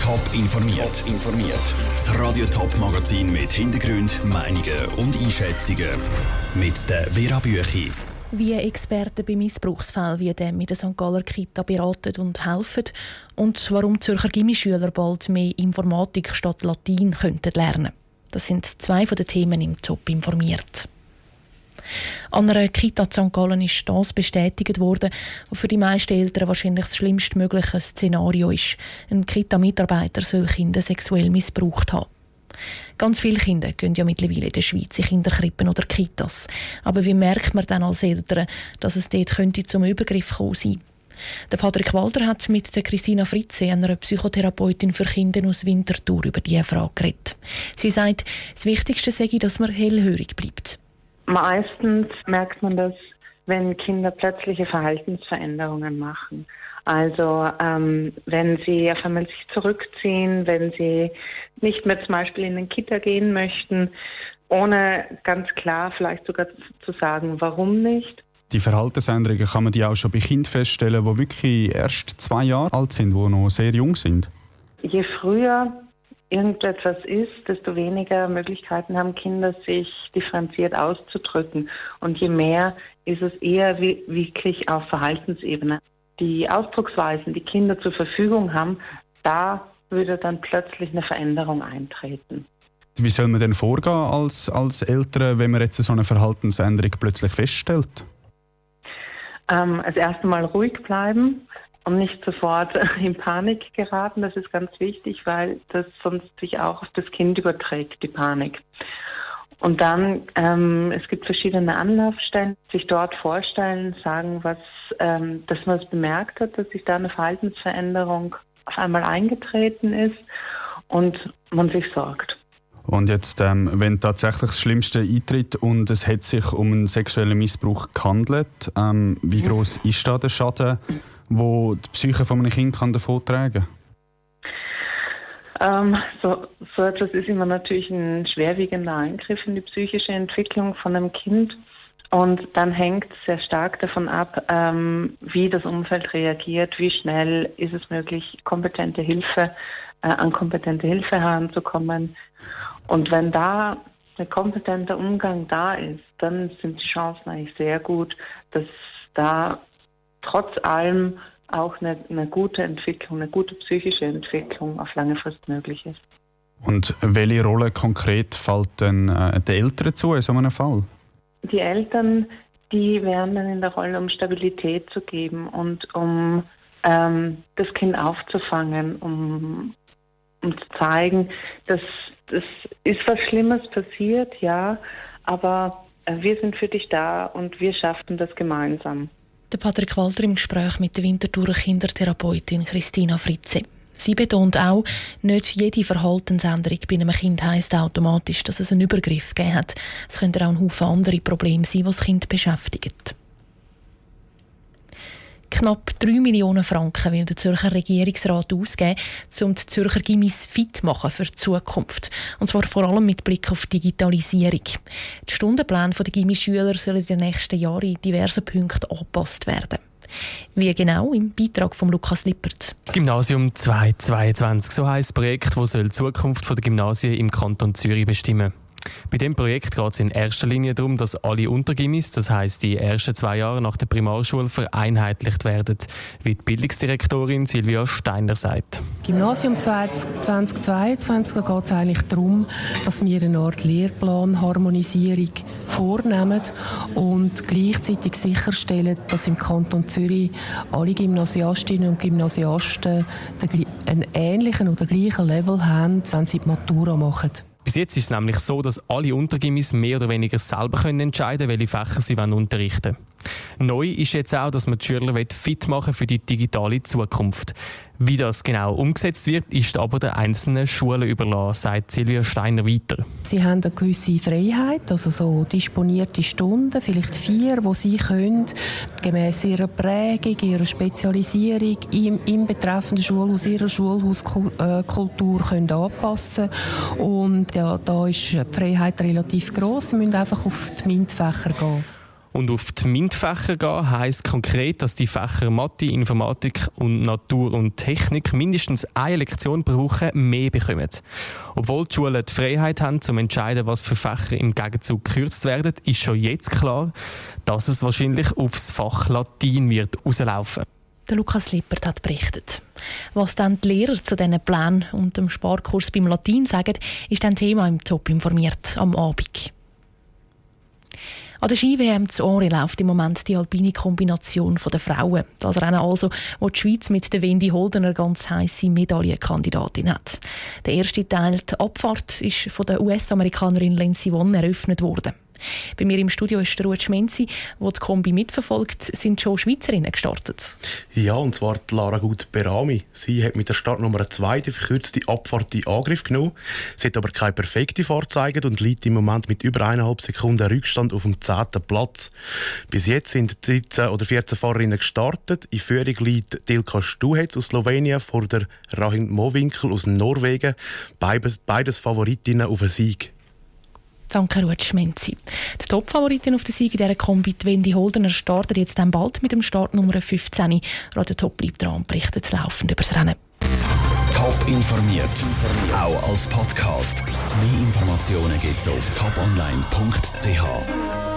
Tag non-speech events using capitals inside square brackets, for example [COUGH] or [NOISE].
Top informiert. informiert. Das Radio Top Magazin mit Hintergrund, Meinungen und Einschätzungen mit der Vera Büchi. Wie Experten bei Missbrauchsfällen wie dem mit der St. Galler Kita beraten und helfen und warum Zürcher Gimmischüler bald mehr Informatik statt Latein könnten lernen. Das sind zwei von den Themen im Top informiert. An einer Kita St. Gallen ist das bestätigt worden, was für die meisten Eltern wahrscheinlich das schlimmstmögliche Szenario ist. Ein Kita-Mitarbeiter soll Kinder sexuell missbraucht haben. Ganz viele Kinder gehen ja mittlerweile in der Schweiz in Kinderkrippen oder Kitas. Aber wie merkt man dann als Eltern, dass es dort könnte zum Übergriff kommen sein? Der Patrick Walter hat mit der Christina Fritze, einer Psychotherapeutin für Kinder aus Winterthur, über diese Frage geredet. Sie sagt, das Wichtigste sei, dass man hellhörig bleibt. Meistens merkt man das, wenn Kinder plötzliche Verhaltensveränderungen machen. Also ähm, wenn sie auf einmal sich zurückziehen, wenn sie nicht mehr zum Beispiel in den Kita gehen möchten, ohne ganz klar vielleicht sogar zu sagen, warum nicht. Die Verhaltensänderungen kann man die auch schon bei Kindern feststellen, die wirklich erst zwei Jahre alt sind, die noch sehr jung sind. Je früher irgendetwas ist, desto weniger Möglichkeiten haben Kinder, sich differenziert auszudrücken. Und je mehr ist es eher wirklich auf Verhaltensebene. Die Ausdrucksweisen, die Kinder zur Verfügung haben, da würde dann plötzlich eine Veränderung eintreten. Wie soll man denn vorgehen als, als Eltern, wenn man jetzt so eine Verhaltensänderung plötzlich feststellt? Ähm, als erstes Mal ruhig bleiben, und nicht sofort [LAUGHS] in Panik geraten. Das ist ganz wichtig, weil das sonst sich auch auf das Kind überträgt, die Panik. Und dann, ähm, es gibt verschiedene Anlaufstellen, sich dort vorstellen, sagen, was, ähm, dass man es bemerkt hat, dass sich da eine Verhaltensveränderung auf einmal eingetreten ist und man sich sorgt. Und jetzt, ähm, wenn tatsächlich das Schlimmste eintritt und es hat sich um einen sexuellen Missbrauch gehandelt, ähm, wie groß ist da der Schaden? Wo die Psyche von einem Kind kann davon tragen ähm, so, so etwas ist immer natürlich ein schwerwiegender Eingriff in die psychische Entwicklung von einem Kind. Und dann hängt es sehr stark davon ab, ähm, wie das Umfeld reagiert, wie schnell ist es möglich, kompetente Hilfe, äh, an kompetente Hilfe heranzukommen. Und wenn da ein kompetenter Umgang da ist, dann sind die Chancen eigentlich sehr gut, dass da trotz allem auch eine, eine, gute Entwicklung, eine gute psychische Entwicklung auf lange Frist möglich ist. Und welche Rolle konkret fällt denn äh, den Eltern zu in so einem Fall? Die Eltern, die wären dann in der Rolle, um Stabilität zu geben und um ähm, das Kind aufzufangen, um, um zu zeigen, dass das ist was Schlimmes passiert, ja, aber äh, wir sind für dich da und wir schaffen das gemeinsam. Der Patrick Walter im Gespräch mit der Winterthurer Kindertherapeutin Christina Fritze. Sie betont auch, nicht jede Verhaltensänderung bei einem Kind heisst automatisch, dass es einen Übergriff gegeben hat. Es können auch ein Haufen andere Probleme sein, die das Kind beschäftigen. Knapp 3 Millionen Franken will der Zürcher Regierungsrat ausgeben, um die Zürcher Gimmis fit zu machen für die Zukunft. Und zwar vor allem mit Blick auf Digitalisierung. Die Stundenpläne der Gimmischüler sollen in den nächsten Jahren in diversen Punkten angepasst werden. Wie genau? Im Beitrag von Lukas Lippert. Gymnasium 222, so heisst das Projekt, das die Zukunft der Gymnasien im Kanton Zürich bestimmen soll. Bei dem Projekt geht es in erster Linie darum, dass alle Untergimmis, das heißt die ersten zwei Jahre nach der Primarschule, vereinheitlicht werden, wie die Bildungsdirektorin Silvia Steiner sagt. Gymnasium 2022 geht es eigentlich darum, dass wir eine Art Lehrplanharmonisierung vornehmen und gleichzeitig sicherstellen, dass im Kanton Zürich alle Gymnasiastinnen und Gymnasiasten einen ähnlichen oder gleichen Level haben, wenn sie die Matura machen. Bis jetzt ist es nämlich so, dass alle Untergimmis mehr oder weniger selber können entscheiden können, welche Fächer sie unterrichten wollen. Neu ist jetzt auch, dass man die Schüler fit machen für die digitale Zukunft. Wie das genau umgesetzt wird, ist aber der einzelnen Schulen überlassen, sagt Silvia Steiner weiter. Sie haben eine gewisse Freiheit, also so disponierte Stunden, vielleicht vier, wo sie können, gemäß ihrer Prägung, ihrer Spezialisierung im, im betreffenden Schulhaus, ihrer Schulhauskultur können anpassen Und ja, da ist die Freiheit relativ groß. Sie müssen einfach auf die MINT-Fächer gehen. Und auf die MINT-Fächer gehen heisst konkret, dass die Fächer Mathe, Informatik und Natur und Technik mindestens eine Lektion Woche mehr bekommen. Obwohl die Schulen die Freiheit haben, zu entscheiden, was für Fächer im Gegenzug gekürzt werden, ist schon jetzt klar, dass es wahrscheinlich aufs Fach Latein wird rauslaufen. Der Lukas Lippert hat berichtet. Was dann die Lehrer zu diesen Plänen und dem Sparkurs beim Latein sagen, ist ein Thema im Top informiert am Abend. An der Ski-WM zu Ori läuft im Moment die alpine Kombination der Frauen. Das Rennen also, wo die Schweiz mit der Wendy Holdener ganz heisse Medaillenkandidatin hat. Der erste Teil, die Abfahrt, ist von der US-Amerikanerin Lindsey Vonn eröffnet worden. Bei mir im Studio ist der Ruud Schmenzi, der die Kombi mitverfolgt. Sind schon Schweizerinnen gestartet? Ja, und zwar Lara Gut-Berami. Sie hat mit der Startnummer 2 die verkürzte Abfahrt in Angriff genommen. Sie hat aber keine perfekte Fahrt gezeigt und liegt im Moment mit über eineinhalb Sekunden Rückstand auf dem 10. Platz. Bis jetzt sind 13 oder 14 Fahrerinnen gestartet. In Führung liegt Dilka Stuhetz aus Slowenien vor der Rahim Mowinkel aus Norwegen. Beides, beides Favoritinnen auf einen Sieg. Danke, Ruth Schmenzi. Die Top-Favoritin auf der Sieg in dieser Kombi, Wendy Holdener, startet jetzt dann bald mit dem Start Nummer 15. Radio Top bleibt dran und berichtet laufend über das Rennen. Top informiert, auch als Podcast. Mehr Informationen gibt es auf toponline.ch.